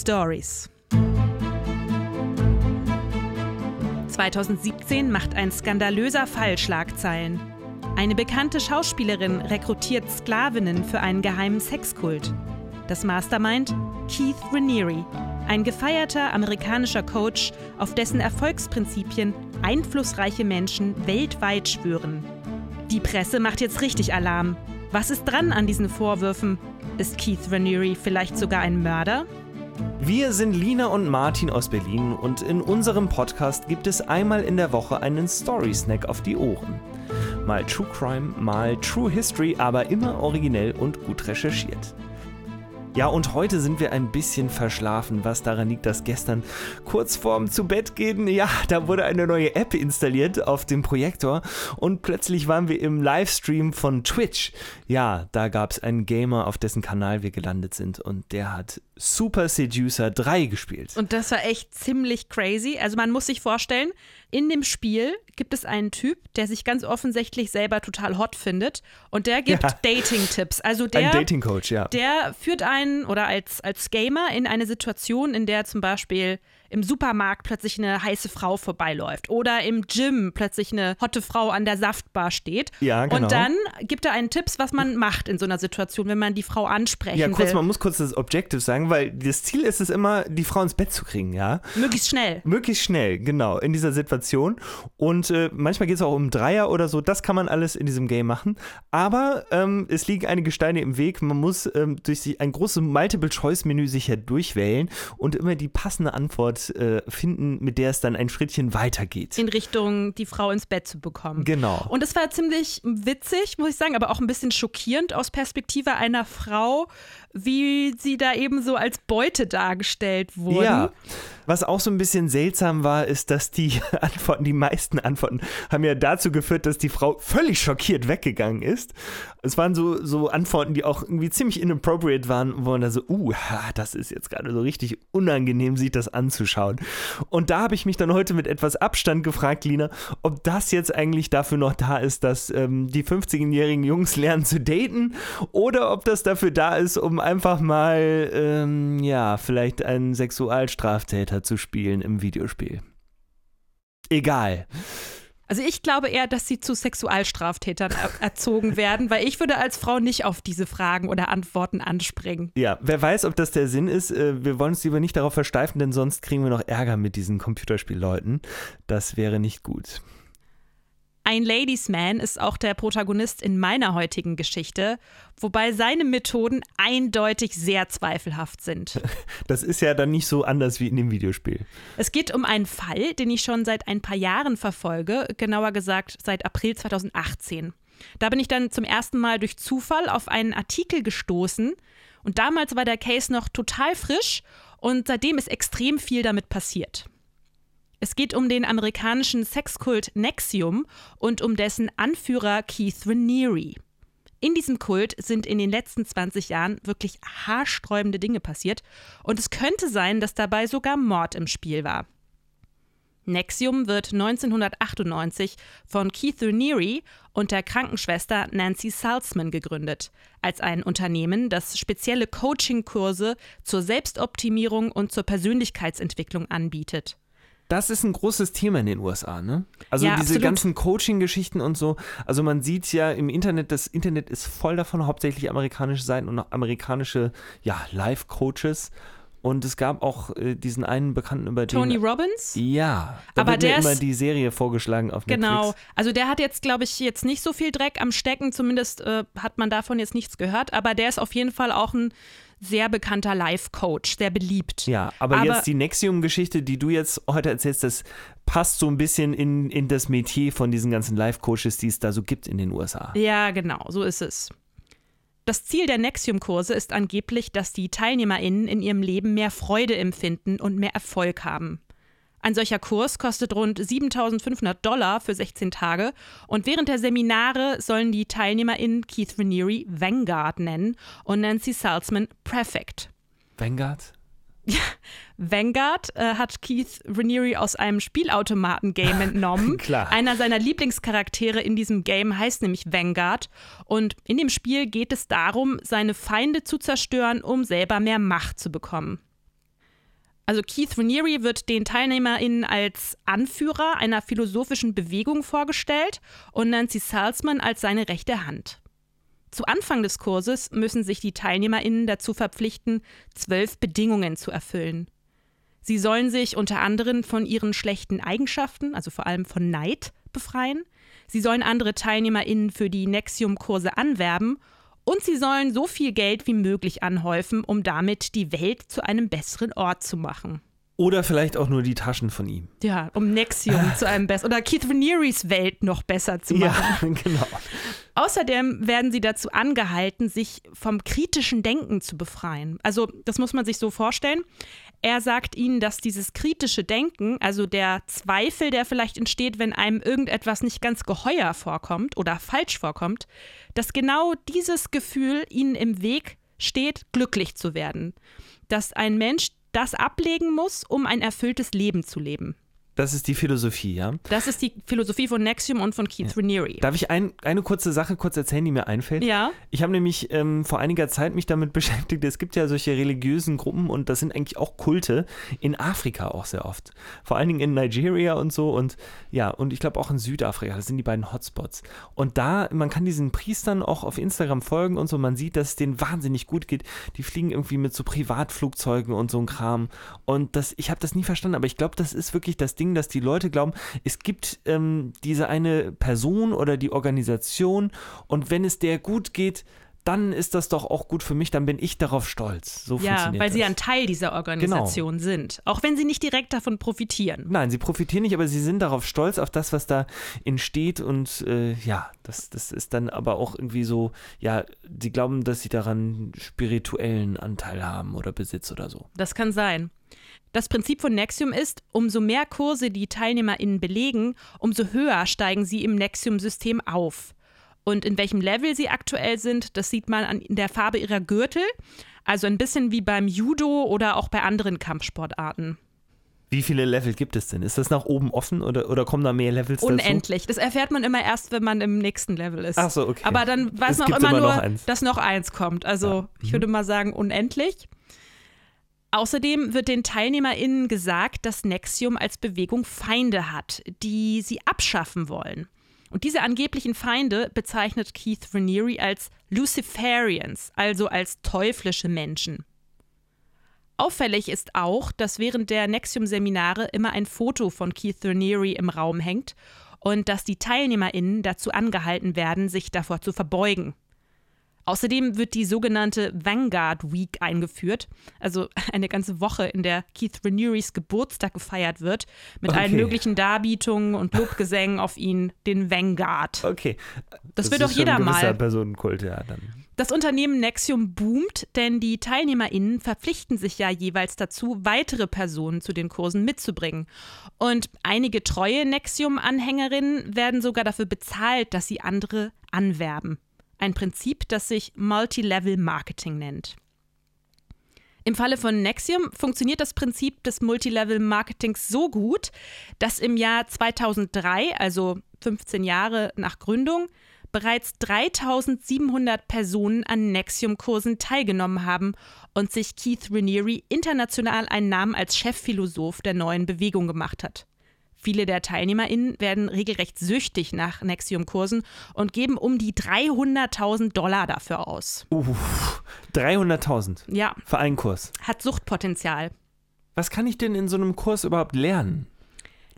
Stories. 2017 macht ein skandalöser Fall Schlagzeilen. Eine bekannte Schauspielerin rekrutiert Sklavinnen für einen geheimen Sexkult. Das Mastermind Keith Raniere, ein gefeierter amerikanischer Coach, auf dessen Erfolgsprinzipien einflussreiche Menschen weltweit schwören. Die Presse macht jetzt richtig Alarm. Was ist dran an diesen Vorwürfen? Ist Keith Raniere vielleicht sogar ein Mörder? Wir sind Lina und Martin aus Berlin und in unserem Podcast gibt es einmal in der Woche einen Story Snack auf die Ohren. Mal True Crime, mal True History, aber immer originell und gut recherchiert. Ja, und heute sind wir ein bisschen verschlafen, was daran liegt, dass gestern kurz vorm zu Bett gehen, ja, da wurde eine neue App installiert auf dem Projektor und plötzlich waren wir im Livestream von Twitch. Ja, da gab es einen Gamer, auf dessen Kanal wir gelandet sind und der hat Super Seducer 3 gespielt. Und das war echt ziemlich crazy. Also man muss sich vorstellen, in dem Spiel gibt es einen Typ, der sich ganz offensichtlich selber total hot findet und der gibt ja. Dating-Tipps. Also der, Ein Dating-Coach, ja. Der führt einen oder als, als Gamer in eine Situation, in der zum Beispiel im Supermarkt plötzlich eine heiße Frau vorbeiläuft oder im Gym plötzlich eine hotte Frau an der Saftbar steht. Ja, genau. Und dann gibt er einen Tipps, was man macht in so einer Situation, wenn man die Frau ansprechen ja, kurz, will. man muss kurz das Objective sagen, weil das Ziel ist es immer, die Frau ins Bett zu kriegen, ja? Möglichst schnell. Möglichst schnell, genau, in dieser Situation. Und äh, manchmal geht es auch um Dreier oder so, das kann man alles in diesem Game machen. Aber ähm, es liegen einige Steine im Weg. Man muss ähm, durch ein großes Multiple-Choice-Menü sich ja durchwählen und immer die passende Antwort äh, finden, mit der es dann ein Schrittchen weitergeht. In Richtung, die Frau ins Bett zu bekommen. Genau. Und es war ziemlich witzig, muss ich sagen, aber auch ein bisschen schockierend aus Perspektive einer Frau, wie sie da eben so als Beute dargestellt wurden. Ja. Was auch so ein bisschen seltsam war, ist, dass die Antworten, die meisten Antworten, haben ja dazu geführt, dass die Frau völlig schockiert weggegangen ist. Es waren so, so Antworten, die auch irgendwie ziemlich inappropriate waren, wo man da so, uh, das ist jetzt gerade so richtig unangenehm, sich das anzuschauen. Und da habe ich mich dann heute mit etwas Abstand gefragt, Lina, ob das jetzt eigentlich dafür noch da ist, dass ähm, die 15-jährigen Jungs lernen zu daten oder ob das dafür da ist, um einfach mal, ähm, ja, vielleicht einen Sexualstraftäter zu spielen im Videospiel. Egal. Also ich glaube eher, dass sie zu Sexualstraftätern erzogen werden, weil ich würde als Frau nicht auf diese Fragen oder Antworten anspringen. Ja, wer weiß, ob das der Sinn ist. Äh, wir wollen uns lieber nicht darauf versteifen, denn sonst kriegen wir noch Ärger mit diesen Computerspielleuten. Das wäre nicht gut. Ein Ladies Man ist auch der Protagonist in meiner heutigen Geschichte, wobei seine Methoden eindeutig sehr zweifelhaft sind. Das ist ja dann nicht so anders wie in dem Videospiel. Es geht um einen Fall, den ich schon seit ein paar Jahren verfolge, genauer gesagt seit April 2018. Da bin ich dann zum ersten Mal durch Zufall auf einen Artikel gestoßen und damals war der Case noch total frisch und seitdem ist extrem viel damit passiert. Es geht um den amerikanischen Sexkult Nexium und um dessen Anführer Keith Raniere. In diesem Kult sind in den letzten 20 Jahren wirklich haarsträubende Dinge passiert und es könnte sein, dass dabei sogar Mord im Spiel war. Nexium wird 1998 von Keith Raniere und der Krankenschwester Nancy Salzman gegründet, als ein Unternehmen, das spezielle Coaching-Kurse zur Selbstoptimierung und zur Persönlichkeitsentwicklung anbietet das ist ein großes Thema in den USA, ne? Also ja, diese absolut. ganzen Coaching-Geschichten und so. Also man sieht ja im Internet, das Internet ist voll davon, hauptsächlich amerikanische Seiten und auch amerikanische, ja, Live-Coaches. Und es gab auch äh, diesen einen Bekannten über Tony den, Robbins? Ja, da aber wird der mir immer die Serie vorgeschlagen auf Netflix. Genau, also der hat jetzt, glaube ich, jetzt nicht so viel Dreck am Stecken, zumindest äh, hat man davon jetzt nichts gehört, aber der ist auf jeden Fall auch ein sehr bekannter Life-Coach, sehr beliebt. Ja, aber, aber jetzt die Nexium-Geschichte, die du jetzt heute erzählst, das passt so ein bisschen in, in das Metier von diesen ganzen Life-Coaches, die es da so gibt in den USA. Ja, genau, so ist es. Das Ziel der Nexium-Kurse ist angeblich, dass die TeilnehmerInnen in ihrem Leben mehr Freude empfinden und mehr Erfolg haben. Ein solcher Kurs kostet rund 7500 Dollar für 16 Tage und während der Seminare sollen die TeilnehmerInnen Keith Raniere Vanguard nennen und Nancy Salzman Prefect. Vanguard? Ja, Vanguard äh, hat Keith Raniere aus einem Spielautomaten-Game entnommen. Klar. Einer seiner Lieblingscharaktere in diesem Game heißt nämlich Vanguard. Und in dem Spiel geht es darum, seine Feinde zu zerstören, um selber mehr Macht zu bekommen. Also Keith Raniere wird den TeilnehmerInnen als Anführer einer philosophischen Bewegung vorgestellt und Nancy Salzman als seine rechte Hand. Zu Anfang des Kurses müssen sich die TeilnehmerInnen dazu verpflichten, zwölf Bedingungen zu erfüllen. Sie sollen sich unter anderem von ihren schlechten Eigenschaften, also vor allem von Neid, befreien. Sie sollen andere TeilnehmerInnen für die Nexium-Kurse anwerben und sie sollen so viel Geld wie möglich anhäufen, um damit die Welt zu einem besseren Ort zu machen. Oder vielleicht auch nur die Taschen von ihm. Ja, um Nexium zu einem besseren oder Keith Ranieris Welt noch besser zu machen. Ja, genau. Außerdem werden sie dazu angehalten, sich vom kritischen Denken zu befreien. Also, das muss man sich so vorstellen. Er sagt ihnen, dass dieses kritische Denken, also der Zweifel, der vielleicht entsteht, wenn einem irgendetwas nicht ganz geheuer vorkommt oder falsch vorkommt, dass genau dieses Gefühl ihnen im Weg steht, glücklich zu werden. Dass ein Mensch das ablegen muss, um ein erfülltes Leben zu leben. Das ist die Philosophie, ja? Das ist die Philosophie von Nexium und von Keith ja. Raniere. Darf ich ein, eine kurze Sache kurz erzählen, die mir einfällt? Ja. Ich habe nämlich ähm, vor einiger Zeit mich damit beschäftigt, es gibt ja solche religiösen Gruppen und das sind eigentlich auch Kulte in Afrika auch sehr oft. Vor allen Dingen in Nigeria und so und ja, und ich glaube auch in Südafrika, das sind die beiden Hotspots. Und da, man kann diesen Priestern auch auf Instagram folgen und so, man sieht, dass es denen wahnsinnig gut geht. Die fliegen irgendwie mit so Privatflugzeugen und so ein Kram. Und das, ich habe das nie verstanden, aber ich glaube, das ist wirklich das Ding, dass die Leute glauben, es gibt ähm, diese eine Person oder die Organisation und wenn es der gut geht, dann ist das doch auch gut für mich, dann bin ich darauf stolz. So ja, weil das. sie ein Teil dieser Organisation genau. sind. Auch wenn sie nicht direkt davon profitieren. Nein, sie profitieren nicht, aber sie sind darauf stolz, auf das, was da entsteht. Und äh, ja, das, das ist dann aber auch irgendwie so, ja, sie glauben, dass sie daran spirituellen Anteil haben oder Besitz oder so. Das kann sein. Das Prinzip von Nexium ist, umso mehr Kurse die TeilnehmerInnen belegen, umso höher steigen sie im Nexium-System auf. Und in welchem Level sie aktuell sind, das sieht man an der Farbe ihrer Gürtel. Also ein bisschen wie beim Judo oder auch bei anderen Kampfsportarten. Wie viele Level gibt es denn? Ist das nach oben offen oder, oder kommen da mehr Levels Unendlich. Dazu? Das erfährt man immer erst, wenn man im nächsten Level ist. Ach so, okay. Aber dann weiß es man auch immer, immer nur, dass noch eins kommt. Also ja. ich mhm. würde mal sagen unendlich. Außerdem wird den TeilnehmerInnen gesagt, dass Nexium als Bewegung Feinde hat, die sie abschaffen wollen. Und diese angeblichen Feinde bezeichnet Keith Raniere als Luciferians, also als teuflische Menschen. Auffällig ist auch, dass während der Nexium-Seminare immer ein Foto von Keith Raniere im Raum hängt und dass die TeilnehmerInnen dazu angehalten werden, sich davor zu verbeugen. Außerdem wird die sogenannte Vanguard Week eingeführt, also eine ganze Woche, in der Keith Ranieris Geburtstag gefeiert wird, mit okay. allen möglichen Darbietungen und Lobgesängen auf ihn, den Vanguard. Okay. Das, das wird doch jeder mal. Personenkult, ja, dann. Das Unternehmen Nexium boomt, denn die TeilnehmerInnen verpflichten sich ja jeweils dazu, weitere Personen zu den Kursen mitzubringen. Und einige treue Nexium-Anhängerinnen werden sogar dafür bezahlt, dass sie andere anwerben. Ein Prinzip, das sich Multilevel Marketing nennt. Im Falle von Nexium funktioniert das Prinzip des Multilevel Marketings so gut, dass im Jahr 2003, also 15 Jahre nach Gründung, bereits 3700 Personen an Nexium-Kursen teilgenommen haben und sich Keith Raniere international einen Namen als Chefphilosoph der neuen Bewegung gemacht hat. Viele der TeilnehmerInnen werden regelrecht süchtig nach Nexium-Kursen und geben um die 300.000 Dollar dafür aus. Uff, 300.000? Ja. Für einen Kurs? Hat Suchtpotenzial. Was kann ich denn in so einem Kurs überhaupt lernen?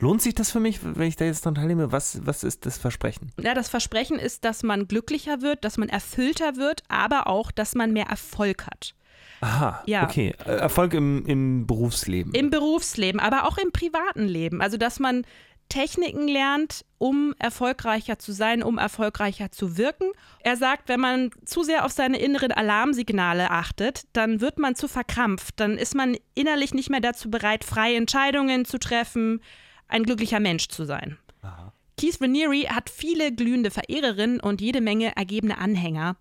Lohnt sich das für mich, wenn ich da jetzt dran teilnehme? Was, was ist das Versprechen? Ja, das Versprechen ist, dass man glücklicher wird, dass man erfüllter wird, aber auch, dass man mehr Erfolg hat. Aha, ja. okay. Äh, Erfolg im, im Berufsleben. Im Berufsleben, aber auch im privaten Leben. Also, dass man Techniken lernt, um erfolgreicher zu sein, um erfolgreicher zu wirken. Er sagt, wenn man zu sehr auf seine inneren Alarmsignale achtet, dann wird man zu verkrampft. Dann ist man innerlich nicht mehr dazu bereit, freie Entscheidungen zu treffen, ein glücklicher Mensch zu sein. Aha. Keith Raniere hat viele glühende Verehrerinnen und jede Menge ergebene Anhänger.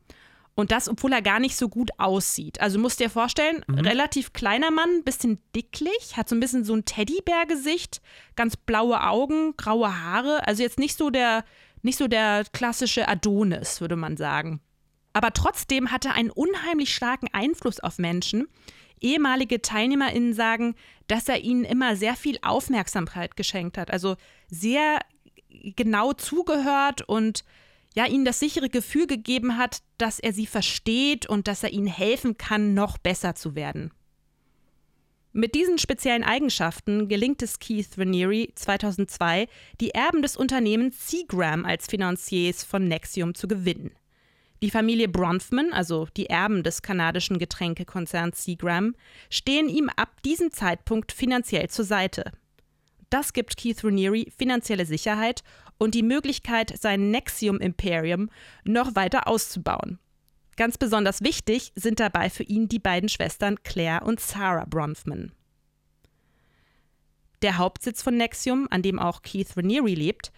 Und das, obwohl er gar nicht so gut aussieht. Also musst dir vorstellen, mhm. relativ kleiner Mann, bisschen dicklich, hat so ein bisschen so ein Teddybär-Gesicht, ganz blaue Augen, graue Haare. Also jetzt nicht so der, nicht so der klassische Adonis, würde man sagen. Aber trotzdem hat er einen unheimlich starken Einfluss auf Menschen. Ehemalige TeilnehmerInnen sagen, dass er ihnen immer sehr viel Aufmerksamkeit geschenkt hat. Also sehr genau zugehört und ja, ihnen das sichere Gefühl gegeben hat, dass er sie versteht und dass er ihnen helfen kann, noch besser zu werden. Mit diesen speziellen Eigenschaften gelingt es Keith Raniere 2002, die Erben des Unternehmens Seagram als Finanziers von Nexium zu gewinnen. Die Familie Bronfman, also die Erben des kanadischen Getränkekonzerns Seagram, stehen ihm ab diesem Zeitpunkt finanziell zur Seite. Das gibt Keith Raniere finanzielle Sicherheit und die Möglichkeit, sein Nexium Imperium noch weiter auszubauen. Ganz besonders wichtig sind dabei für ihn die beiden Schwestern Claire und Sarah Bronfman. Der Hauptsitz von Nexium, an dem auch Keith Raniere lebt,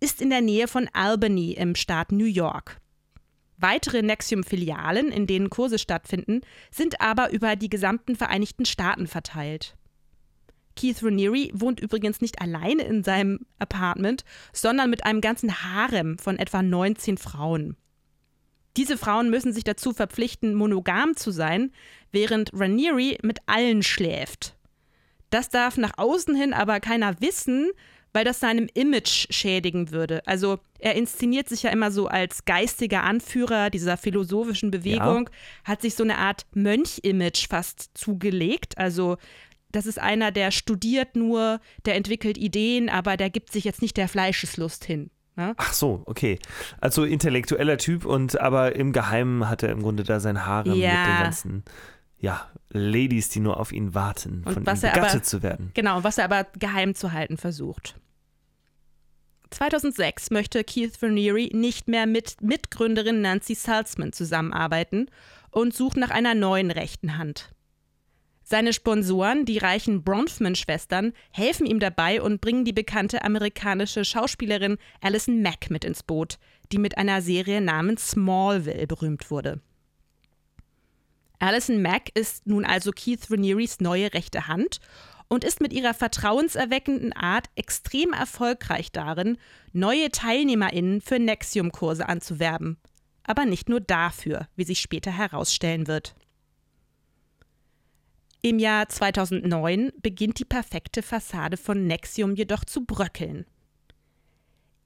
ist in der Nähe von Albany im Staat New York. Weitere Nexium-Filialen, in denen Kurse stattfinden, sind aber über die gesamten Vereinigten Staaten verteilt. Keith Raniere wohnt übrigens nicht alleine in seinem Apartment, sondern mit einem ganzen Harem von etwa 19 Frauen. Diese Frauen müssen sich dazu verpflichten, monogam zu sein, während Raniere mit allen schläft. Das darf nach außen hin aber keiner wissen, weil das seinem Image schädigen würde. Also er inszeniert sich ja immer so als geistiger Anführer dieser philosophischen Bewegung, ja. hat sich so eine Art Mönch-Image fast zugelegt. Also das ist einer, der studiert nur, der entwickelt Ideen, aber der gibt sich jetzt nicht der Fleischeslust hin. Ne? Ach so, okay. Also intellektueller Typ und aber im Geheimen hat er im Grunde da sein Harem ja. mit den ganzen ja, Ladies, die nur auf ihn warten, und von ihm begattet aber, zu werden. Genau, was er aber geheim zu halten versucht. 2006 möchte Keith Raniere nicht mehr mit Mitgründerin Nancy Salzman zusammenarbeiten und sucht nach einer neuen rechten Hand. Seine Sponsoren, die reichen Bronfman-Schwestern, helfen ihm dabei und bringen die bekannte amerikanische Schauspielerin Alison Mack mit ins Boot, die mit einer Serie namens Smallville berühmt wurde. Alison Mack ist nun also Keith Ranieres neue rechte Hand und ist mit ihrer vertrauenserweckenden Art extrem erfolgreich darin, neue TeilnehmerInnen für Nexium-Kurse anzuwerben. Aber nicht nur dafür, wie sich später herausstellen wird. Im Jahr 2009 beginnt die perfekte Fassade von Nexium jedoch zu bröckeln.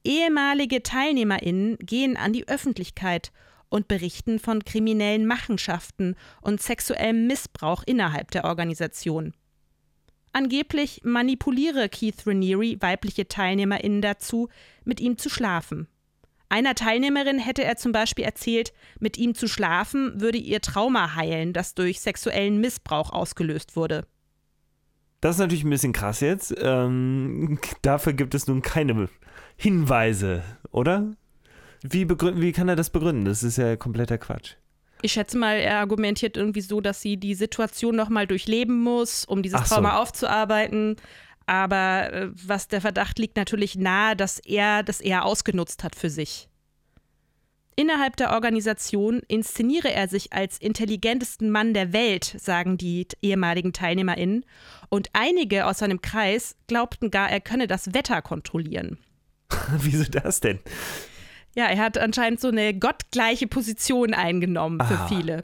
Ehemalige TeilnehmerInnen gehen an die Öffentlichkeit und berichten von kriminellen Machenschaften und sexuellem Missbrauch innerhalb der Organisation. Angeblich manipuliere Keith Raniere weibliche TeilnehmerInnen dazu, mit ihm zu schlafen. Einer Teilnehmerin hätte er zum Beispiel erzählt, mit ihm zu schlafen würde ihr Trauma heilen, das durch sexuellen Missbrauch ausgelöst wurde. Das ist natürlich ein bisschen krass jetzt. Ähm, dafür gibt es nun keine Hinweise, oder? Wie, wie kann er das begründen? Das ist ja kompletter Quatsch. Ich schätze mal, er argumentiert irgendwie so, dass sie die Situation nochmal durchleben muss, um dieses so. Trauma aufzuarbeiten. Aber äh, was der Verdacht liegt natürlich nahe, dass er das eher ausgenutzt hat für sich. Innerhalb der Organisation inszeniere er sich als intelligentesten Mann der Welt, sagen die ehemaligen TeilnehmerInnen. Und einige aus seinem Kreis glaubten gar, er könne das Wetter kontrollieren. Wieso das denn? Ja, er hat anscheinend so eine gottgleiche Position eingenommen für ah. viele.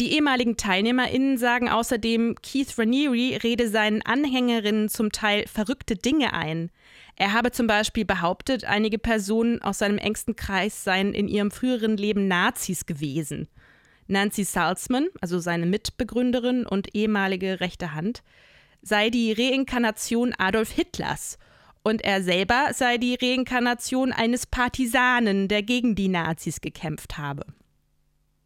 Die ehemaligen TeilnehmerInnen sagen außerdem, Keith Raniere rede seinen Anhängerinnen zum Teil verrückte Dinge ein. Er habe zum Beispiel behauptet, einige Personen aus seinem engsten Kreis seien in ihrem früheren Leben Nazis gewesen. Nancy Salzman, also seine Mitbegründerin und ehemalige rechte Hand, sei die Reinkarnation Adolf Hitlers – und er selber sei die Reinkarnation eines Partisanen, der gegen die Nazis gekämpft habe.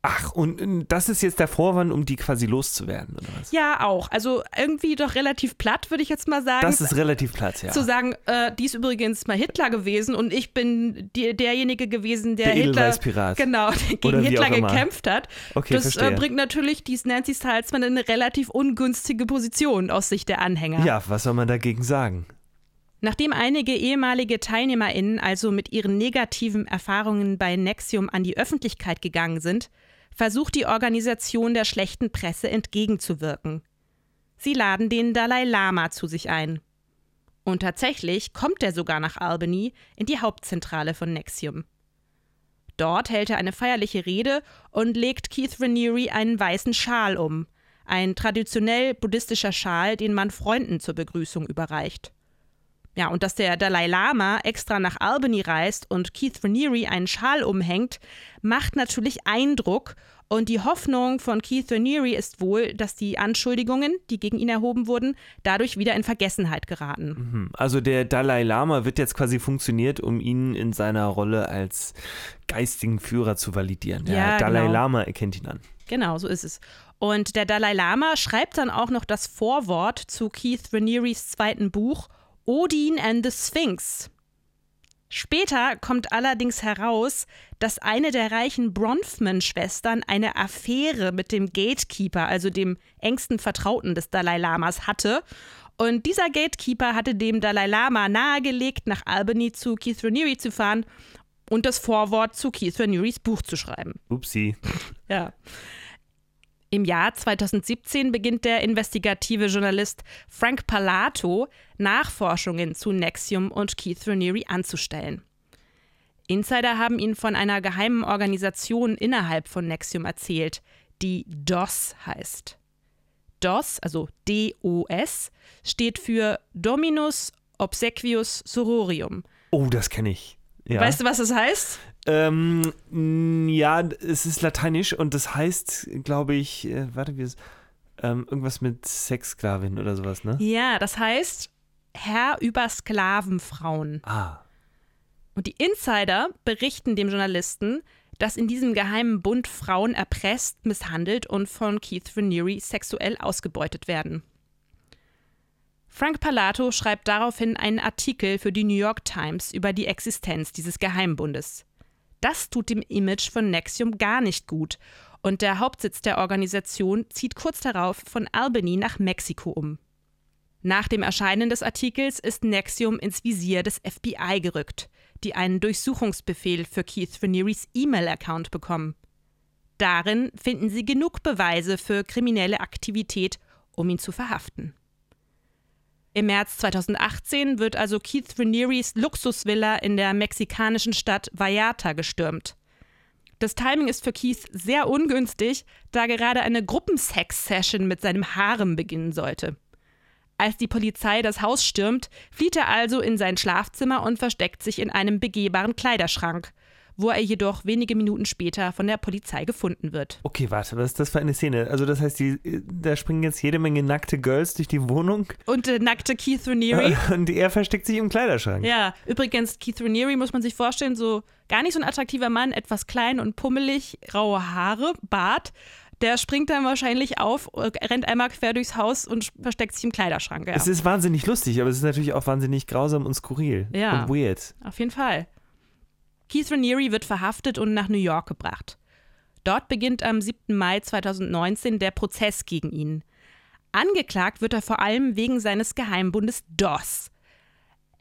Ach, und das ist jetzt der Vorwand, um die quasi loszuwerden, oder was? Ja, auch. Also irgendwie doch relativ platt, würde ich jetzt mal sagen. Das ist relativ platt, ja. Zu sagen, äh, die ist übrigens mal Hitler gewesen und ich bin die, derjenige gewesen, der, der Hitler genau, gegen Hitler gekämpft hat. Okay, das äh, bringt natürlich dies Nancy Salzman in eine relativ ungünstige Position aus Sicht der Anhänger. Ja, was soll man dagegen sagen? Nachdem einige ehemalige TeilnehmerInnen also mit ihren negativen Erfahrungen bei Nexium an die Öffentlichkeit gegangen sind, versucht die Organisation der schlechten Presse entgegenzuwirken. Sie laden den Dalai Lama zu sich ein. Und tatsächlich kommt er sogar nach Albany in die Hauptzentrale von Nexium. Dort hält er eine feierliche Rede und legt Keith Raniere einen weißen Schal um, ein traditionell buddhistischer Schal, den man Freunden zur Begrüßung überreicht. Ja, und dass der Dalai Lama extra nach Albany reist und Keith Raniere einen Schal umhängt, macht natürlich Eindruck. Und die Hoffnung von Keith Raniere ist wohl, dass die Anschuldigungen, die gegen ihn erhoben wurden, dadurch wieder in Vergessenheit geraten. Mhm. Also der Dalai Lama wird jetzt quasi funktioniert, um ihn in seiner Rolle als geistigen Führer zu validieren. Der Ja, Dalai genau. Lama erkennt ihn an. Genau, so ist es. Und der Dalai Lama schreibt dann auch noch das Vorwort zu Keith Ranieres zweiten Buch Odin and the Sphinx. Später kommt allerdings heraus, dass eine der reichen Bronfman-Schwestern eine Affäre mit dem Gatekeeper, also dem engsten Vertrauten des Dalai Lamas, hatte. Und dieser Gatekeeper hatte dem Dalai Lama nahegelegt, nach Albany zu Keith Raniere zu fahren und das Vorwort zu Keith Ranieres Buch zu schreiben. Upsi. Ja. Im Jahr 2017 beginnt der investigative Journalist Frank Palato Nachforschungen zu Nexium und Keith Raniere anzustellen. Insider haben ihn von einer geheimen Organisation innerhalb von Nexium erzählt, die DOS heißt. DOS, also D-O-S, steht für Dominus Obsequius Sororium. Oh, das kenne ich. Ja. Weißt du, was das heißt? Ähm, ja, es ist lateinisch und das heißt, glaube ich, äh, warte, wie es, ähm, irgendwas mit Sexsklavin oder sowas, ne? Ja, das heißt Herr über Sklavenfrauen. Ah. Und die Insider berichten dem Journalisten, dass in diesem geheimen Bund Frauen erpresst, misshandelt und von Keith Raniere sexuell ausgebeutet werden. Frank Palato schreibt daraufhin einen Artikel für die New York Times über die Existenz dieses Geheimbundes. Das tut dem Image von Nexium gar nicht gut und der Hauptsitz der Organisation zieht kurz darauf von Albany nach Mexiko um. Nach dem Erscheinen des Artikels ist Nexium ins Visier des FBI gerückt, die einen Durchsuchungsbefehl für Keith Ranieres E-Mail-Account bekommen. Darin finden sie genug Beweise für kriminelle Aktivität, um ihn zu verhaften. Im März 2018 wird also Keith Ranieres Luxusvilla in der mexikanischen Stadt Vallarta gestürmt. Das Timing ist für Keith sehr ungünstig, da gerade eine Gruppensex-Session mit seinem Harem beginnen sollte. Als die Polizei das Haus stürmt, flieht er also in sein Schlafzimmer und versteckt sich in einem begehbaren Kleiderschrank, wo er jedoch wenige Minuten später von der Polizei gefunden wird. Okay, warte, was ist das für eine Szene? Also das heißt, die, da springen jetzt jede Menge nackte Girls durch die Wohnung Und der nackte Keith Raniere. und er versteckt sich im Kleiderschrank. Ja, übrigens, Keith Raniere muss man sich vorstellen, so gar nicht so ein attraktiver Mann, etwas klein und pummelig, graue Haare, Bart. Der springt dann wahrscheinlich auf, rennt einmal quer durchs Haus und versteckt sich im Kleiderschrank. Ja. Es ist wahnsinnig lustig, aber es ist natürlich auch wahnsinnig grausam und skurril. Ja. Und weird. Auf jeden Fall. Keith Raniere wird verhaftet und nach New York gebracht. Dort beginnt am 7. Mai 2019 der Prozess gegen ihn. Angeklagt wird er vor allem wegen seines Geheimbundes DOS.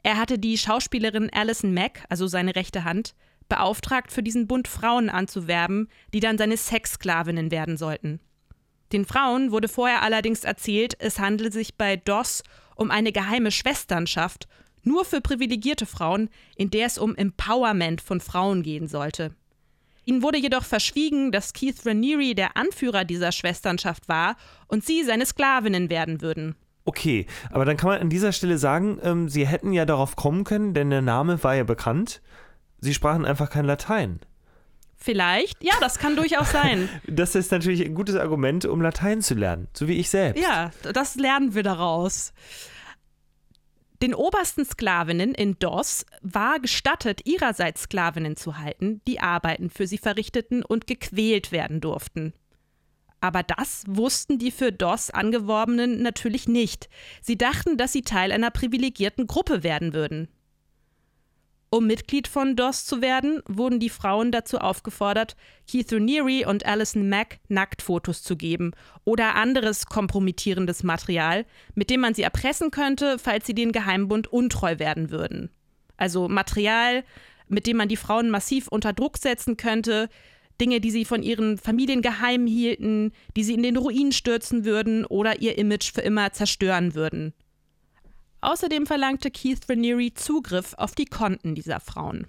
Er hatte die Schauspielerin Alison Mack, also seine rechte Hand, beauftragt, für diesen Bund Frauen anzuwerben, die dann seine Sexsklavinnen werden sollten. Den Frauen wurde vorher allerdings erzählt, es handele sich bei DOS um eine geheime Schwesternschaft, nur für privilegierte Frauen, in der es um Empowerment von Frauen gehen sollte. Ihnen wurde jedoch verschwiegen, dass Keith Raniere der Anführer dieser Schwesternschaft war und sie seine Sklavinnen werden würden. Okay, aber dann kann man an dieser Stelle sagen, ähm, sie hätten ja darauf kommen können, denn der Name war ja bekannt. Sie sprachen einfach kein Latein. Vielleicht, ja, das kann durchaus sein. Das ist natürlich ein gutes Argument, um Latein zu lernen, so wie ich selbst. Ja, das lernen wir daraus. Den obersten Sklavinnen in DOS war gestattet, ihrerseits Sklavinnen zu halten, die Arbeiten für sie verrichteten und gequält werden durften. Aber das wussten die für DOS Angeworbenen natürlich nicht. Sie dachten, dass sie Teil einer privilegierten Gruppe werden würden. Um Mitglied von DOS zu werden, wurden die Frauen dazu aufgefordert, Keith Raniere und Alison Mack Nacktfotos zu geben oder anderes kompromittierendes Material, mit dem man sie erpressen könnte, falls sie den Geheimbund untreu werden würden. Also Material, mit dem man die Frauen massiv unter Druck setzen könnte, Dinge, die sie von ihren Familien geheim hielten, die sie in den Ruin stürzen würden oder ihr Image für immer zerstören würden. Außerdem verlangte Keith Raniere Zugriff auf die Konten dieser Frauen.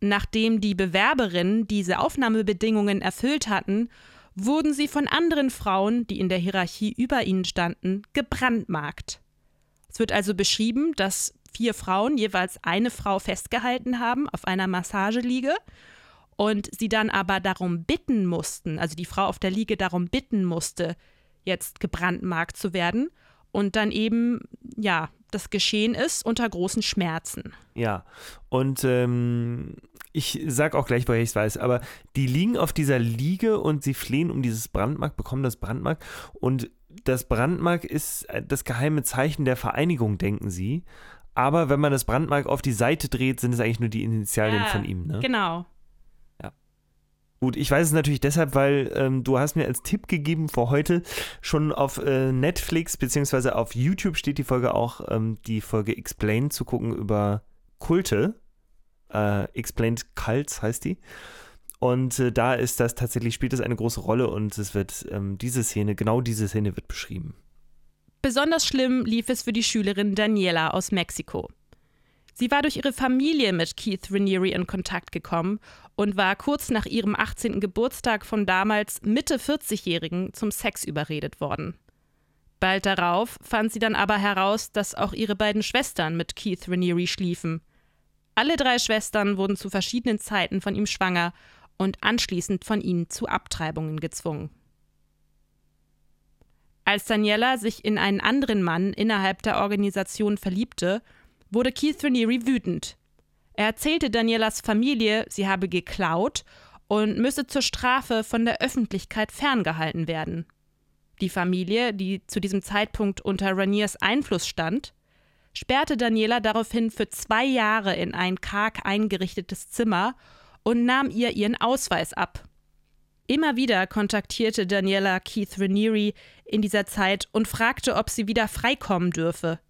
Nachdem die Bewerberinnen diese Aufnahmebedingungen erfüllt hatten, wurden sie von anderen Frauen, die in der Hierarchie über ihnen standen, gebrandmarkt. Es wird also beschrieben, dass vier Frauen jeweils eine Frau festgehalten haben auf einer Massageliege und sie dann aber darum bitten mussten, also die Frau auf der Liege darum bitten musste, jetzt gebrandmarkt zu werden und dann eben, ja, das geschehen ist unter großen Schmerzen. Ja, und ähm, ich sag auch gleich, woher ich es weiß, aber die liegen auf dieser Liege und sie flehen um dieses Brandmark, bekommen das Brandmark und das Brandmark ist das geheime Zeichen der Vereinigung, denken sie. Aber wenn man das Brandmark auf die Seite dreht, sind es eigentlich nur die Initialien ja, von ihm, ne? Genau. Gut, ich weiß es natürlich deshalb, weil ähm, du hast mir als Tipp gegeben vor heute schon auf äh, Netflix beziehungsweise auf YouTube steht die Folge auch, ähm, die Folge Explained zu gucken über Kulte. Äh, Explained Cults heißt die. Und äh, da ist das tatsächlich, spielt das eine große Rolle und es wird ähm, diese Szene, genau diese Szene wird beschrieben. Besonders schlimm lief es für die Schülerin Daniela aus Mexiko. Sie war durch ihre Familie mit Keith Raniere in Kontakt gekommen und war kurz nach ihrem 18. Geburtstag von damals Mitte 40-Jährigen zum Sex überredet worden. Bald darauf fand sie dann aber heraus, dass auch ihre beiden Schwestern mit Keith Raniere schliefen. Alle drei Schwestern wurden zu verschiedenen Zeiten von ihm schwanger und anschließend von ihm zu Abtreibungen gezwungen. Als Daniela sich in einen anderen Mann innerhalb der Organisation verliebte, wurde Keith Raniere wütend. Er erzählte Danielas Familie, sie habe geklaut und müsse zur Strafe von der Öffentlichkeit ferngehalten werden. Die Familie, die zu diesem Zeitpunkt unter Raniers Einfluss stand, sperrte Daniela daraufhin für zwei Jahre in ein karg eingerichtetes Zimmer und nahm ihr ihren Ausweis ab. Immer wieder kontaktierte Daniela Keith Raniere in dieser Zeit und fragte, ob sie wieder freikommen dürfe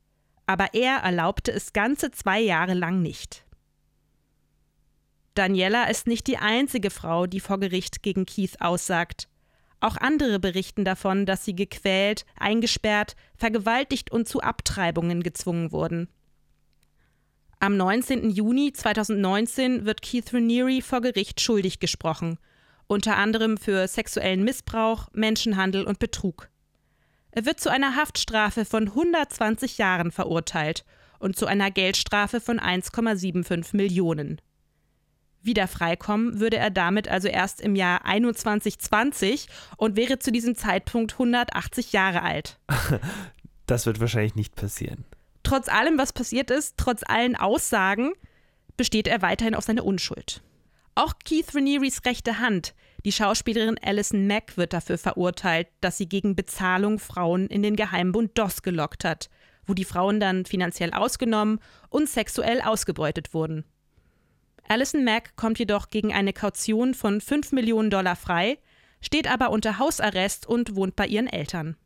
aber er erlaubte es ganze zwei Jahre lang nicht. Daniela ist nicht die einzige Frau, die vor Gericht gegen Keith aussagt. Auch andere berichten davon, dass sie gequält, eingesperrt, vergewaltigt und zu Abtreibungen gezwungen wurden. Am 19. Juni 2019 wird Keith Raniere vor Gericht schuldig gesprochen, unter anderem für sexuellen Missbrauch, Menschenhandel und Betrug. Er wird zu einer Haftstrafe von 120 Jahren verurteilt und zu einer Geldstrafe von 1,75 Millionen. Wieder freikommen würde er damit also erst im Jahr 2120 und wäre zu diesem Zeitpunkt 180 Jahre alt. Das wird wahrscheinlich nicht passieren. Trotz allem, was passiert ist, trotz allen Aussagen, besteht er weiterhin auf seine Unschuld. Auch Keith Ranieris rechte Hand, die Schauspielerin Alison Mack wird dafür verurteilt, dass sie gegen Bezahlung Frauen in den Geheimbund DOS gelockt hat, wo die Frauen dann finanziell ausgenommen und sexuell ausgebeutet wurden. Alison Mack kommt jedoch gegen eine Kaution von 5 Millionen Dollar frei, steht aber unter Hausarrest und wohnt bei ihren Eltern.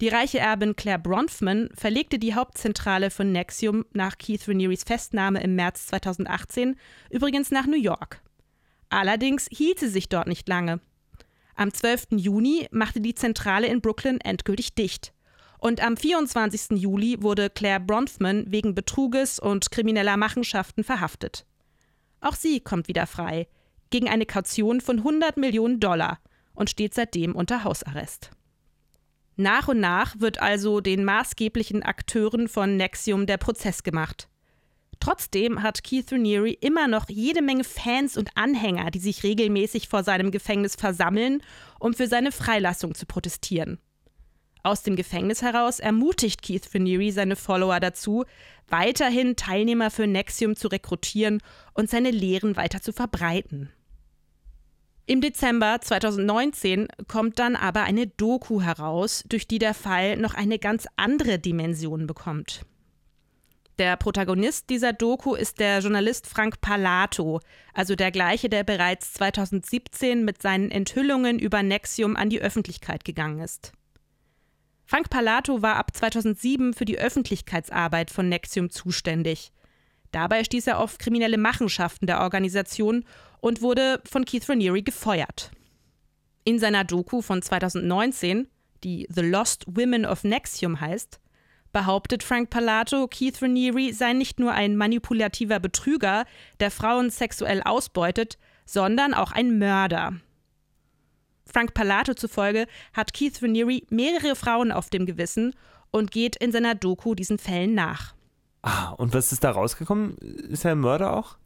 Die reiche Erbin Claire Bronfman verlegte die Hauptzentrale von Nexium nach Keith Ranieris Festnahme im März 2018 übrigens nach New York. Allerdings hielt sie sich dort nicht lange. Am 12. Juni machte die Zentrale in Brooklyn endgültig dicht. Und am 24. Juli wurde Claire Bronfman wegen Betruges und krimineller Machenschaften verhaftet. Auch sie kommt wieder frei, gegen eine Kaution von 100 Millionen Dollar und steht seitdem unter Hausarrest. Nach und nach wird also den maßgeblichen Akteuren von Nexium der Prozess gemacht. Trotzdem hat Keith Raniere immer noch jede Menge Fans und Anhänger, die sich regelmäßig vor seinem Gefängnis versammeln, um für seine Freilassung zu protestieren. Aus dem Gefängnis heraus ermutigt Keith Raniere seine Follower dazu, weiterhin Teilnehmer für Nexium zu rekrutieren und seine Lehren weiter zu verbreiten. Im Dezember 2019 kommt dann aber eine Doku heraus, durch die der Fall noch eine ganz andere Dimension bekommt. Der Protagonist dieser Doku ist der Journalist Frank Palato, also der gleiche, der bereits 2017 mit seinen Enthüllungen über Nexium an die Öffentlichkeit gegangen ist. Frank Palato war ab 2007 für die Öffentlichkeitsarbeit von Nexium zuständig. Dabei stieß er auf kriminelle Machenschaften der Organisation und wurde von Keith Raniere gefeuert. In seiner Doku von 2019, die The Lost Women of Nexium heißt, behauptet Frank Palato, Keith Raniere sei nicht nur ein manipulativer Betrüger, der Frauen sexuell ausbeutet, sondern auch ein Mörder. Frank Palato zufolge hat Keith Raniere mehrere Frauen auf dem Gewissen und geht in seiner Doku diesen Fällen nach. Ah, und was ist da rausgekommen? Ist er ein Mörder auch?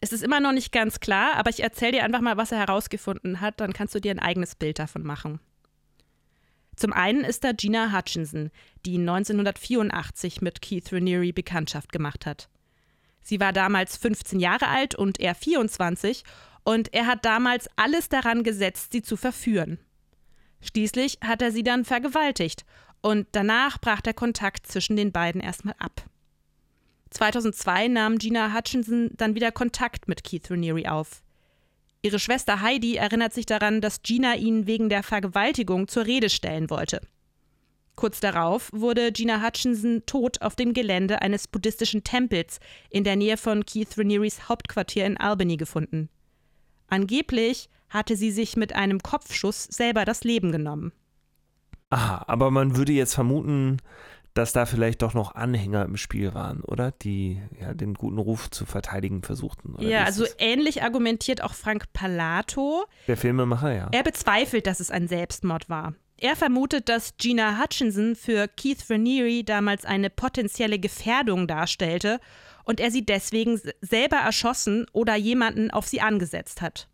Es ist immer noch nicht ganz klar, aber ich erzähle dir einfach mal, was er herausgefunden hat, dann kannst du dir ein eigenes Bild davon machen. Zum einen ist da Gina Hutchinson, die 1984 mit Keith Raniere Bekanntschaft gemacht hat. Sie war damals 15 Jahre alt und er 24 und er hat damals alles daran gesetzt, sie zu verführen. Schließlich hat er sie dann vergewaltigt und danach brach der Kontakt zwischen den beiden erstmal ab. 2002 nahm Gina Hutchinson dann wieder Kontakt mit Keith Raniere auf. Ihre Schwester Heidi erinnert sich daran, dass Gina ihn wegen der Vergewaltigung zur Rede stellen wollte. Kurz darauf wurde Gina Hutchinson tot auf dem Gelände eines buddhistischen Tempels in der Nähe von Keith Ranieres Hauptquartier in Albany gefunden. Angeblich hatte sie sich mit einem Kopfschuss selber das Leben genommen. Aha, aber man würde jetzt vermuten, dass da vielleicht doch noch Anhänger im Spiel waren, oder? Die ja, den guten Ruf zu verteidigen versuchten. ja, also das? ähnlich argumentiert auch Frank Palato. Der Filmemacher, ja. Er bezweifelt, dass es ein Selbstmord war. Er vermutet, dass Gina Hutchinson für Keith Raniere damals eine potenzielle Gefährdung darstellte und er sie deswegen selber erschossen oder jemanden auf sie angesetzt hat.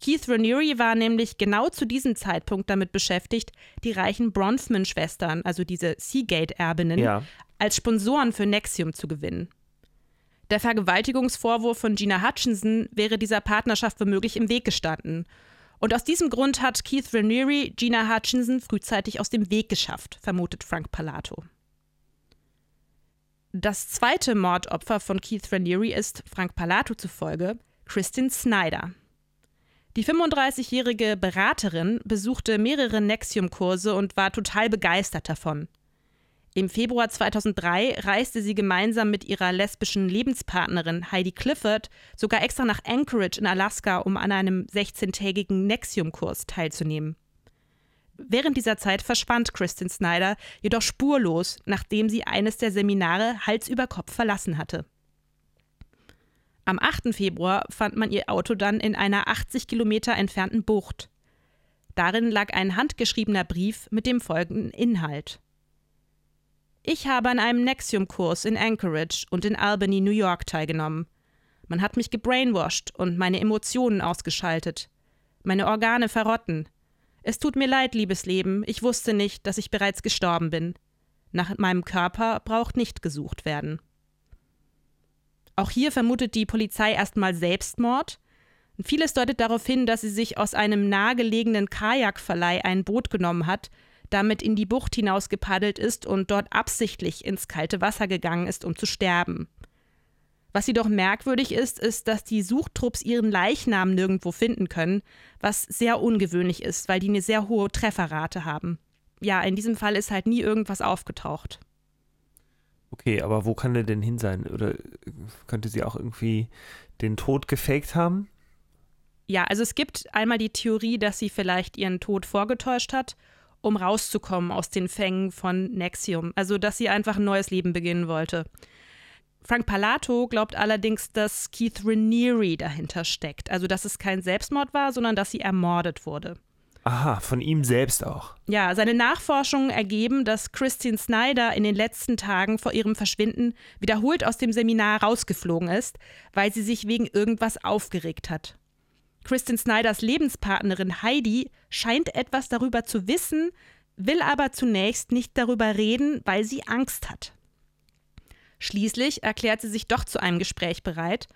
Keith Raniere war nämlich genau zu diesem Zeitpunkt damit beschäftigt, die reichen Bronfman-Schwestern, also diese Seagate-Erbinnen, ja. als Sponsoren für Nexium zu gewinnen. Der Vergewaltigungsvorwurf von Gina Hutchinson wäre dieser Partnerschaft womöglich im Weg gestanden. Und aus diesem Grund hat Keith Raniere Gina Hutchinson frühzeitig aus dem Weg geschafft, vermutet Frank Palato. Das zweite Mordopfer von Keith Raniere ist, Frank Palato zufolge, Kristin Snyder. Die 35-jährige Beraterin besuchte mehrere Nexium-Kurse und war total begeistert davon. Im Februar 2003 reiste sie gemeinsam mit ihrer lesbischen Lebenspartnerin Heidi Clifford sogar extra nach Anchorage in Alaska, um an einem 16-tägigen Nexium-Kurs teilzunehmen. Während dieser Zeit verschwand Kristin Snyder jedoch spurlos, nachdem sie eines der Seminare Hals über Kopf verlassen hatte. Am 8. Februar fand man ihr Auto dann in einer 80 Kilometer entfernten Bucht. Darin lag ein handgeschriebener Brief mit dem folgenden Inhalt. Ich habe an einem Nexium-Kurs in Anchorage und in Albany, New York teilgenommen. Man hat mich gebrainwashed und meine Emotionen ausgeschaltet. Meine Organe verrotten. Es tut mir leid, liebes Leben, ich wusste nicht, dass ich bereits gestorben bin. Nach meinem Körper braucht nicht gesucht werden. Auch hier vermutet die Polizei erstmal Selbstmord. Vieles deutet darauf hin, dass sie sich aus einem nahegelegenen Kajakverleih ein Boot genommen hat, damit in die Bucht hinaus gepaddelt ist und dort absichtlich ins kalte Wasser gegangen ist, um zu sterben. Was jedoch merkwürdig ist, ist, dass die Suchtrupps ihren Leichnam nirgendwo finden können, was sehr ungewöhnlich ist, weil die eine sehr hohe Trefferrate haben. Ja, in diesem Fall ist halt nie irgendwas aufgetaucht. Okay, aber wo kann der denn hin sein? Oder könnte sie auch irgendwie den Tod gefaked haben? Ja, also es gibt einmal die Theorie, dass sie vielleicht ihren Tod vorgetäuscht hat, um rauszukommen aus den Fängen von Nexium. Also, dass sie einfach ein neues Leben beginnen wollte. Frank Palato glaubt allerdings, dass Keith Raniere dahinter steckt. Also, dass es kein Selbstmord war, sondern dass sie ermordet wurde. Aha, von ihm selbst auch. Ja, seine Nachforschungen ergeben, dass Christine Snyder in den letzten Tagen vor ihrem Verschwinden wiederholt aus dem Seminar rausgeflogen ist, weil sie sich wegen irgendwas aufgeregt hat. Christine Snyders Lebenspartnerin Heidi scheint etwas darüber zu wissen, will aber zunächst nicht darüber reden, weil sie Angst hat. Schließlich erklärt sie sich doch zu einem Gespräch bereit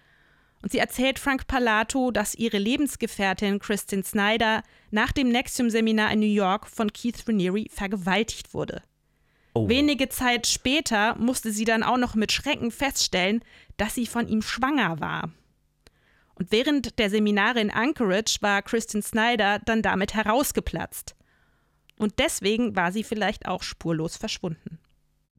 und sie erzählt Frank Palato, dass ihre Lebensgefährtin Kristin Snyder nach dem Nexium-Seminar in New York von Keith Raniere vergewaltigt wurde. Oh. Wenige Zeit später musste sie dann auch noch mit Schrecken feststellen, dass sie von ihm schwanger war. Und während der Seminare in Anchorage war Kristin Snyder dann damit herausgeplatzt. Und deswegen war sie vielleicht auch spurlos verschwunden.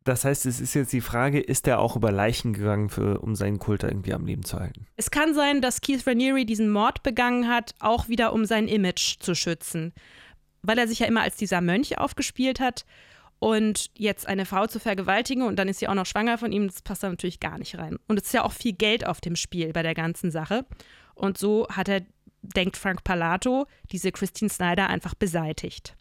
Das heißt, es ist jetzt die Frage, ist er auch über Leichen gegangen, für, um seinen Kult irgendwie am Leben zu halten? Es kann sein, dass Keith Raniere diesen Mord begangen hat, auch wieder um sein Image zu schützen. Weil er sich ja immer als dieser Mönch aufgespielt hat und jetzt eine Frau zu vergewaltigen und dann ist sie auch noch schwanger von ihm, das passt da natürlich gar nicht rein. Und es ist ja auch viel Geld auf dem Spiel bei der ganzen Sache. Und so hat er denkt Frank Palato, diese Christine Snyder einfach beseitigt.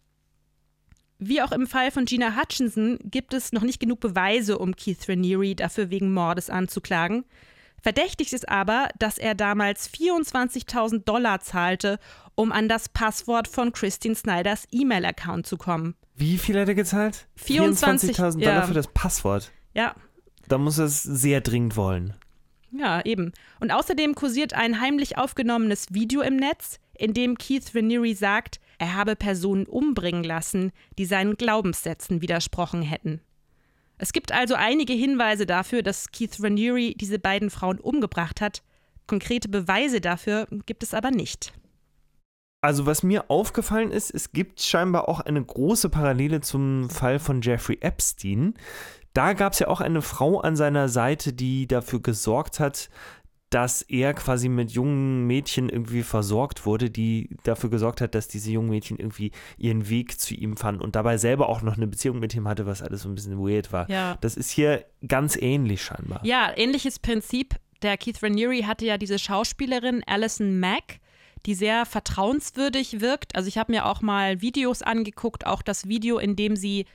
Wie auch im Fall von Gina Hutchinson gibt es noch nicht genug Beweise, um Keith Raniere dafür wegen Mordes anzuklagen. Verdächtig ist aber, dass er damals 24.000 Dollar zahlte, um an das Passwort von Christine Snyders E-Mail-Account zu kommen. Wie viel hat er gezahlt? 24.000 24.000 Dollar ja. für das Passwort. Ja, Da muss er es sehr dringend wollen. ja, eben. Und außerdem kursiert ein heimlich aufgenommenes Video im Netz, in dem Keith Raniere sagt, er habe Personen umbringen lassen, die seinen Glaubenssätzen widersprochen hätten. Es gibt also einige Hinweise dafür, dass Keith Raniere diese beiden Frauen umgebracht hat. Konkrete Beweise dafür gibt es aber nicht. Also was mir aufgefallen ist, es gibt scheinbar auch eine große Parallele zum Fall von Jeffrey Epstein. Da gab es ja auch eine Frau an seiner Seite, die dafür gesorgt hat, dass er quasi mit jungen Mädchen irgendwie versorgt wurde, die dafür gesorgt hat, dass diese jungen Mädchen irgendwie ihren Weg zu ihm fanden und dabei selber auch noch eine Beziehung mit ihm hatte, was alles so ein bisschen weird war. Ja. Das ist hier ganz ähnlich scheinbar. Ja, ähnliches Prinzip. Der Keith Raniere hatte ja diese Schauspielerin Alison Mack, die sehr vertrauenswürdig wirkt. Also ich habe mir auch mal Videos angeguckt, auch das Video, in dem sie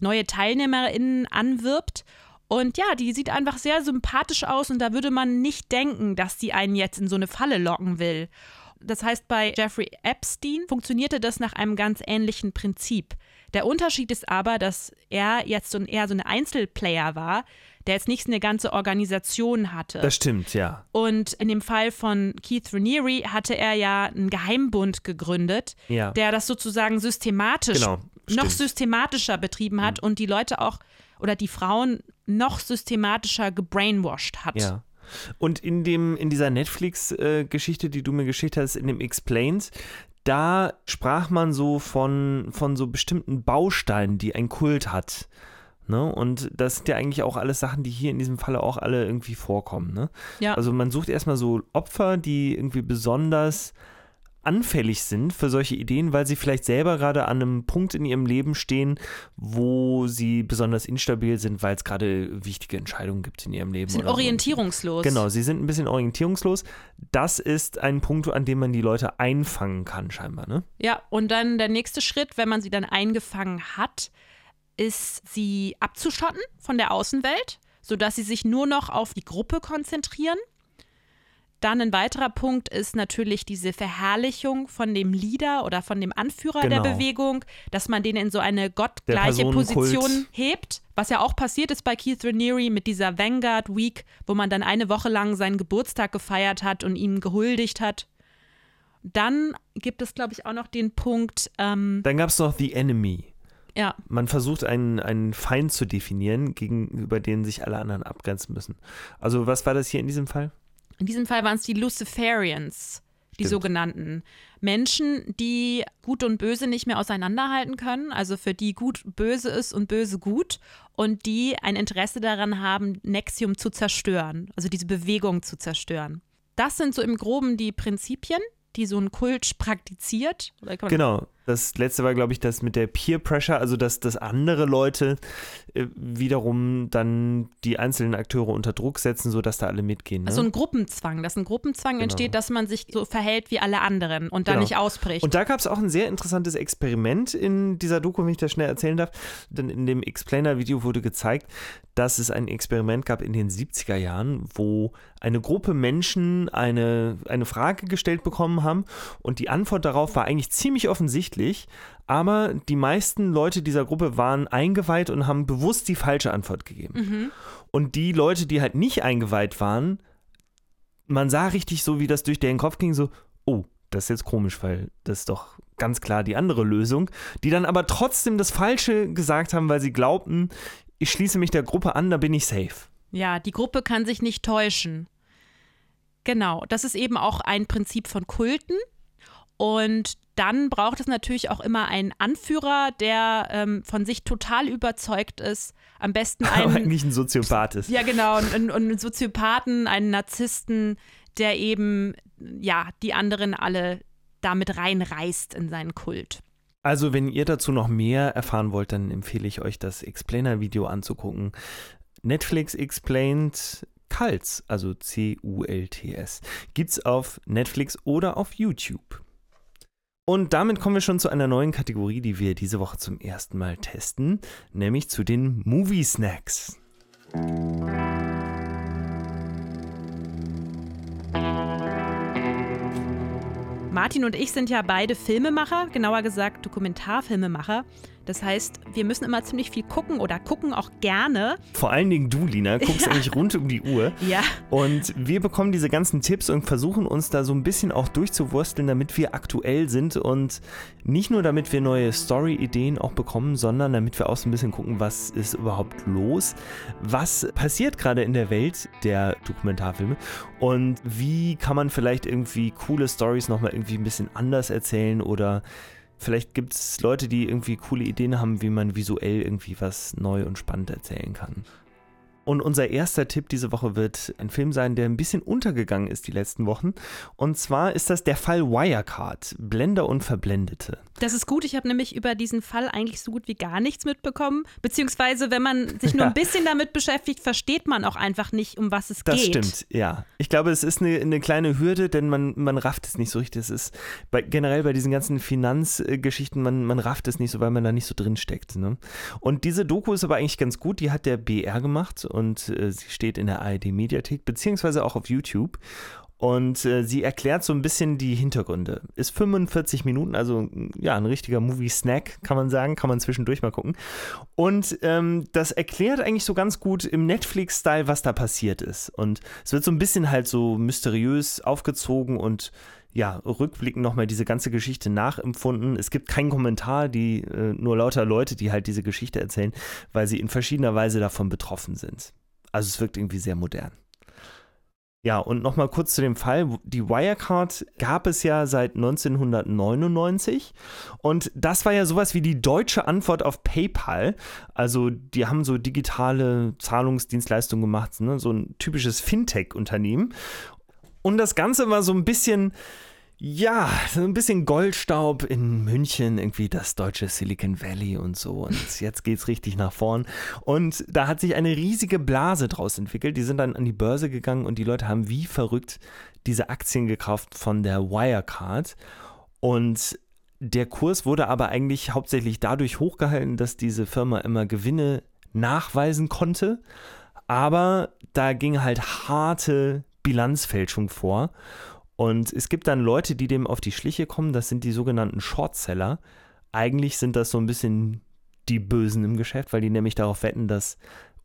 neue TeilnehmerInnen anwirbt. Und ja, die sieht einfach sehr sympathisch aus und da würde man nicht denken, dass sie einen jetzt in so eine Falle locken will. Das heißt, bei Jeffrey Epstein funktionierte das nach einem ganz ähnlichen Prinzip. Der Unterschied ist aber, dass er jetzt so ein, eher so ein Einzelplayer war, der jetzt nicht so eine ganze Organisation hatte. Das stimmt, ja. Und in dem Fall von Keith Raniere hatte er ja einen Geheimbund gegründet, Ja. der das sozusagen systematisch, Genau, noch. Mhm. systematischer betrieben hat und die Leute auch oder die Frauen noch systematischer gebrainwashed hat. Ja. Und in, dem, in dieser Netflix-Geschichte, die du mir geschickt hast, in dem Explained, da sprach man so von, von so bestimmten Bausteinen, die ein Kult hat. Ne? Und das sind ja eigentlich auch alles Sachen, die hier in diesem Falle auch alle irgendwie vorkommen. Ne? Ja. Also man sucht erstmal so Opfer, die irgendwie besonders anfällig sind für solche Ideen, weil sie vielleicht selber gerade an einem Punkt in ihrem Leben stehen, wo sie besonders instabil sind, weil es gerade wichtige Entscheidungen gibt in ihrem Leben. sind oder so. orientierungslos. Genau, sie sind ein bisschen orientierungslos. Das ist ein Punkt, an dem man die Leute einfangen kann, scheinbar, ne? Ja, und dann der nächste Schritt, wenn man sie dann eingefangen hat, ist sie abzuschotten von der Außenwelt, sodass sie sich nur noch auf die Gruppe konzentrieren. Dann ein weiterer Punkt ist natürlich diese Verherrlichung von dem Leader oder von dem Anführer der Genau. Bewegung, dass man den in so eine gottgleiche. Position hebt, was ja auch passiert ist bei Keith Raniere mit dieser Vanguard Week, wo man dann eine Woche lang seinen Geburtstag gefeiert hat und ihm gehuldigt hat. Dann gibt es, glaube ich, auch noch den Punkt, ähm, Dann gab es noch The Enemy. ja, Man versucht einen, einen Feind zu definieren, gegenüber den sich alle anderen abgrenzen müssen. Also, was war das hier in diesem Fall? In diesem Fall waren es die Luciferians, die Stimmt. sogenannten Menschen, die Gut und Böse nicht mehr auseinanderhalten können, also für die Gut böse ist und böse gut und die ein Interesse daran haben, Nexium zu zerstören, also diese Bewegung zu zerstören. Das sind so im Groben die Prinzipien, die so ein Kult praktiziert. Oder kann man- Genau. Das letzte war, glaube ich, das mit der Peer Pressure, also dass, dass andere Leute äh, wiederum dann die einzelnen Akteure unter Druck setzen, sodass da alle mitgehen. Ne? Also ein Gruppenzwang, dass ein Gruppenzwang Genau. entsteht, dass man sich so verhält wie alle anderen und dann Genau. nicht ausbricht. Und da gab es auch ein sehr interessantes Experiment in dieser Doku, wenn ich das schnell erzählen darf. Denn in dem Explainer-Video wurde gezeigt, dass es ein Experiment gab in den 70er Jahren, wo eine Gruppe Menschen eine, eine Frage gestellt bekommen haben und die Antwort darauf war eigentlich ziemlich offensichtlich, aber die meisten Leute dieser Gruppe waren eingeweiht und haben bewusst die falsche Antwort gegeben. Und die Leute, die halt nicht eingeweiht waren, man sah richtig so, wie das durch deren Kopf ging, so, oh, das ist jetzt komisch, weil das ist doch ganz klar die andere Lösung, die dann aber trotzdem das Falsche gesagt haben, weil sie glaubten, ich schließe mich der Gruppe an, da bin ich safe. Ja, die Gruppe kann sich nicht täuschen. Genau, das ist eben auch ein Prinzip von Kulten. Und dann braucht es natürlich auch immer einen Anführer, der ähm, von sich total überzeugt ist. Am besten Aber einen, eigentlich ein Soziopath ist. ja genau, und, und einen Soziopathen, einen Narzissten, der eben ja die anderen alle damit reinreißt in seinen Kult. Also, wenn ihr dazu noch mehr erfahren wollt, dann empfehle ich euch, das Explainer-Video anzugucken. Netflix Explained Cults, also C-U-L-T-S. Gibt's auf Netflix oder auf YouTube. Und damit kommen wir schon zu einer neuen Kategorie, die wir diese Woche zum ersten Mal testen, nämlich zu den Movie Snacks. Martin und ich sind ja beide Filmemacher, genauer gesagt Dokumentarfilmemacher. Das heißt, wir müssen immer ziemlich viel gucken oder gucken auch gerne. Vor allen Dingen du, Lina, guckst ja. eigentlich rund um die Uhr. Ja. Und wir bekommen diese ganzen Tipps und versuchen uns da so ein bisschen auch durchzuwursteln, damit wir aktuell sind und nicht nur damit wir neue Story-Ideen auch bekommen, sondern damit wir auch so ein bisschen gucken, was ist überhaupt los, was passiert gerade in der Welt der Dokumentarfilme und wie kann man vielleicht irgendwie coole Stories nochmal irgendwie ein bisschen anders erzählen oder Vielleicht gibt es Leute, die irgendwie coole Ideen haben, wie man visuell irgendwie was neu und spannend erzählen kann. Und unser erster Tipp diese Woche wird ein Film sein, der ein bisschen untergegangen ist die letzten Wochen. Und zwar ist das der Fall Wirecard, Blender und Verblendete. Das ist gut. Ich habe nämlich über diesen Fall eigentlich so gut wie gar nichts mitbekommen. Beziehungsweise, wenn man sich nur ja. ein bisschen damit beschäftigt, versteht man auch einfach nicht, um was es das geht. Das stimmt, ja. Ich glaube, es ist eine, eine kleine Hürde, denn man, man rafft es nicht so richtig. Es ist bei, generell bei diesen ganzen Finanzgeschichten, man, man rafft es nicht so, weil man da nicht so drin steckt. Ne? Und diese Doku ist aber eigentlich ganz gut. Die hat der BR gemacht und äh, sie steht in der ARD-Mediathek, beziehungsweise auch auf YouTube. Und äh, sie erklärt so ein bisschen die Hintergründe. Ist 45 Minuten, also ja, ein richtiger Movie-Snack, kann man sagen, kann man zwischendurch mal gucken. Und ähm, das erklärt eigentlich so ganz gut im Netflix-Style, was da passiert ist. Und es wird so ein bisschen halt so mysteriös aufgezogen und ja, rückblickend nochmal diese ganze Geschichte nachempfunden. Es gibt keinen Kommentar, die äh, nur lauter Leute, die halt diese Geschichte erzählen, weil sie in verschiedener Weise davon betroffen sind. Also es wirkt irgendwie sehr modern. Ja, und nochmal kurz zu dem Fall. Die Wirecard gab es ja seit 1999 und das war ja sowas wie die deutsche Antwort auf PayPal. Also die haben so digitale Zahlungsdienstleistungen gemacht, ne? so ein typisches Fintech-Unternehmen. Und das Ganze war so ein bisschen ja, so ein bisschen Goldstaub in München, irgendwie das deutsche Silicon Valley und so. Und jetzt geht's richtig nach vorn. Und da hat sich eine riesige Blase draus entwickelt. Die sind dann an die Börse gegangen und die Leute haben wie verrückt diese Aktien gekauft von der Wirecard. Und der Kurs wurde aber eigentlich hauptsächlich dadurch hochgehalten, dass diese Firma immer Gewinne nachweisen konnte. Aber da ging halt harte Bilanzfälschung vor. Und es gibt dann Leute, die dem auf die Schliche kommen, das sind die sogenannten Shortseller. Eigentlich sind das so ein bisschen die Bösen im Geschäft, weil die nämlich darauf wetten, dass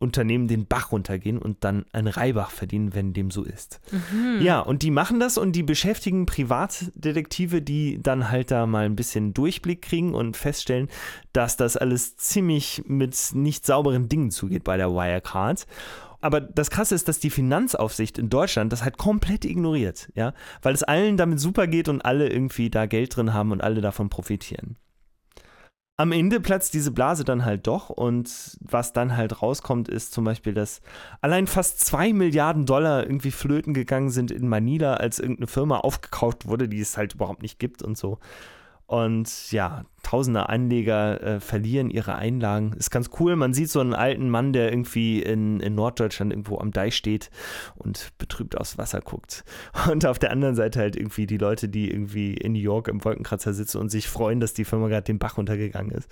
Unternehmen den Bach runtergehen und dann ein Reibach verdienen, wenn dem so ist. Mhm. Ja, und die machen das und die beschäftigen Privatdetektive, die dann halt da mal ein bisschen Durchblick kriegen und feststellen, dass das alles ziemlich mit nicht sauberen Dingen zugeht bei der Wirecard aber das Krasse ist, dass die Finanzaufsicht in Deutschland das halt komplett ignoriert, ja, weil es allen damit super geht und alle irgendwie da Geld drin haben und alle davon profitieren. Am Ende platzt diese Blase dann halt doch und was dann halt rauskommt, ist zum Beispiel, dass allein fast zwei Milliarden Dollar irgendwie flöten gegangen sind in Manila, als irgendeine Firma aufgekauft wurde, die es halt überhaupt nicht gibt und so. Und ja, tausende Anleger äh, verlieren ihre Einlagen. Ist ganz cool. Man sieht so einen alten Mann, der irgendwie in, in Norddeutschland irgendwo am Deich steht und betrübt aufs Wasser guckt. Und auf der anderen Seite halt irgendwie die Leute, die irgendwie in New York im Wolkenkratzer sitzen und sich freuen, dass die Firma gerade den Bach runtergegangen ist.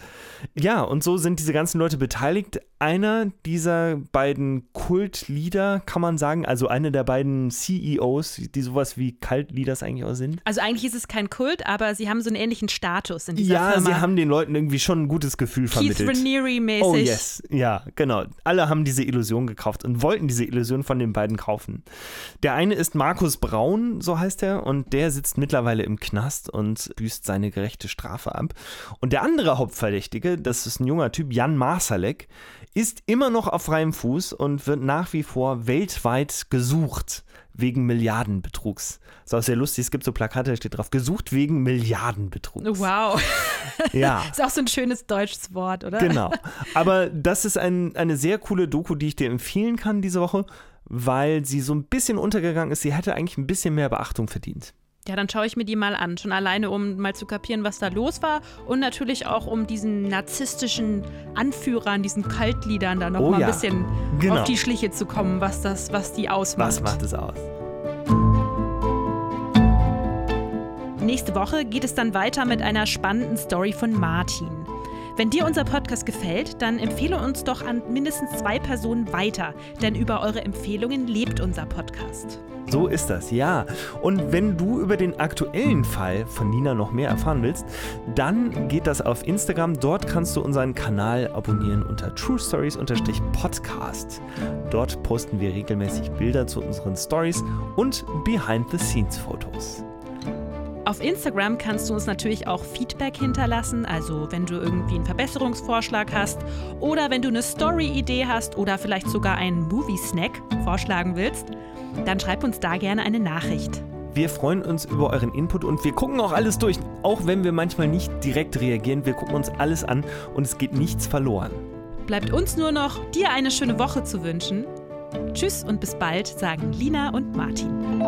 Ja, und so sind diese ganzen Leute beteiligt. Einer dieser beiden Kultleader, kann man sagen, also einer der beiden CEOs, die sowas wie Cult-Leaders eigentlich auch sind. Also eigentlich ist es kein Kult, aber sie haben so einen ähnlichen Status in dieser ja, Firma sie haben den Leuten irgendwie schon ein gutes Gefühl Keith vermittelt. Raniere-mäßig. Oh yes, ja, genau. Alle haben diese Illusion gekauft und wollten diese Illusion von den beiden kaufen. Der eine ist Markus Braun, so heißt er, und der sitzt mittlerweile im Knast und büßt seine gerechte Strafe ab. Und der andere Hauptverdächtige, das ist ein junger Typ, Jan Marsalek, ist immer noch auf freiem Fuß und wird nach wie vor weltweit gesucht wegen Milliardenbetrugs. Das ist auch sehr lustig. Es gibt so Plakate, da steht drauf, gesucht wegen Milliardenbetrugs. Wow. Ja. ist auch so ein schönes deutsches Wort, oder? Genau. Aber das ist ein, eine sehr coole Doku, die ich dir empfehlen kann diese Woche, weil sie so ein bisschen untergegangen ist. Sie hätte eigentlich ein bisschen mehr Beachtung verdient. Ja, dann schaue ich mir die mal an. Schon alleine, um mal zu kapieren, was da los war. Und natürlich auch, um diesen narzisstischen Anführern, diesen Kaltliedern da noch Oh mal ja, ein bisschen genau. auf die Schliche zu kommen, was, das, was die ausmacht. Was macht es aus? Nächste Woche geht es dann weiter mit einer spannenden Story von Martin. Wenn dir unser Podcast gefällt, dann empfehle uns doch an mindestens zwei Personen weiter, denn über eure Empfehlungen lebt unser Podcast. So ist das, ja. Und wenn du über den aktuellen Fall von Nina noch mehr erfahren willst, dann geht das auf Instagram. Dort kannst du unseren Kanal abonnieren unter True Stories-Podcast. Dort posten wir regelmäßig Bilder zu unseren Stories und Behind-the-Scenes-Fotos. Auf Instagram kannst du uns natürlich auch Feedback hinterlassen, also wenn du irgendwie einen Verbesserungsvorschlag hast oder wenn du eine Story-Idee hast oder vielleicht sogar einen Movie-Snack vorschlagen willst, dann schreib uns da gerne eine Nachricht. Wir freuen uns über euren Input und wir gucken auch alles durch. Auch wenn wir manchmal nicht direkt reagieren, wir gucken uns alles an und es geht nichts verloren. Bleibt uns nur noch, dir eine schöne Woche zu wünschen. Tschüss und bis bald, sagen Lina und Martin.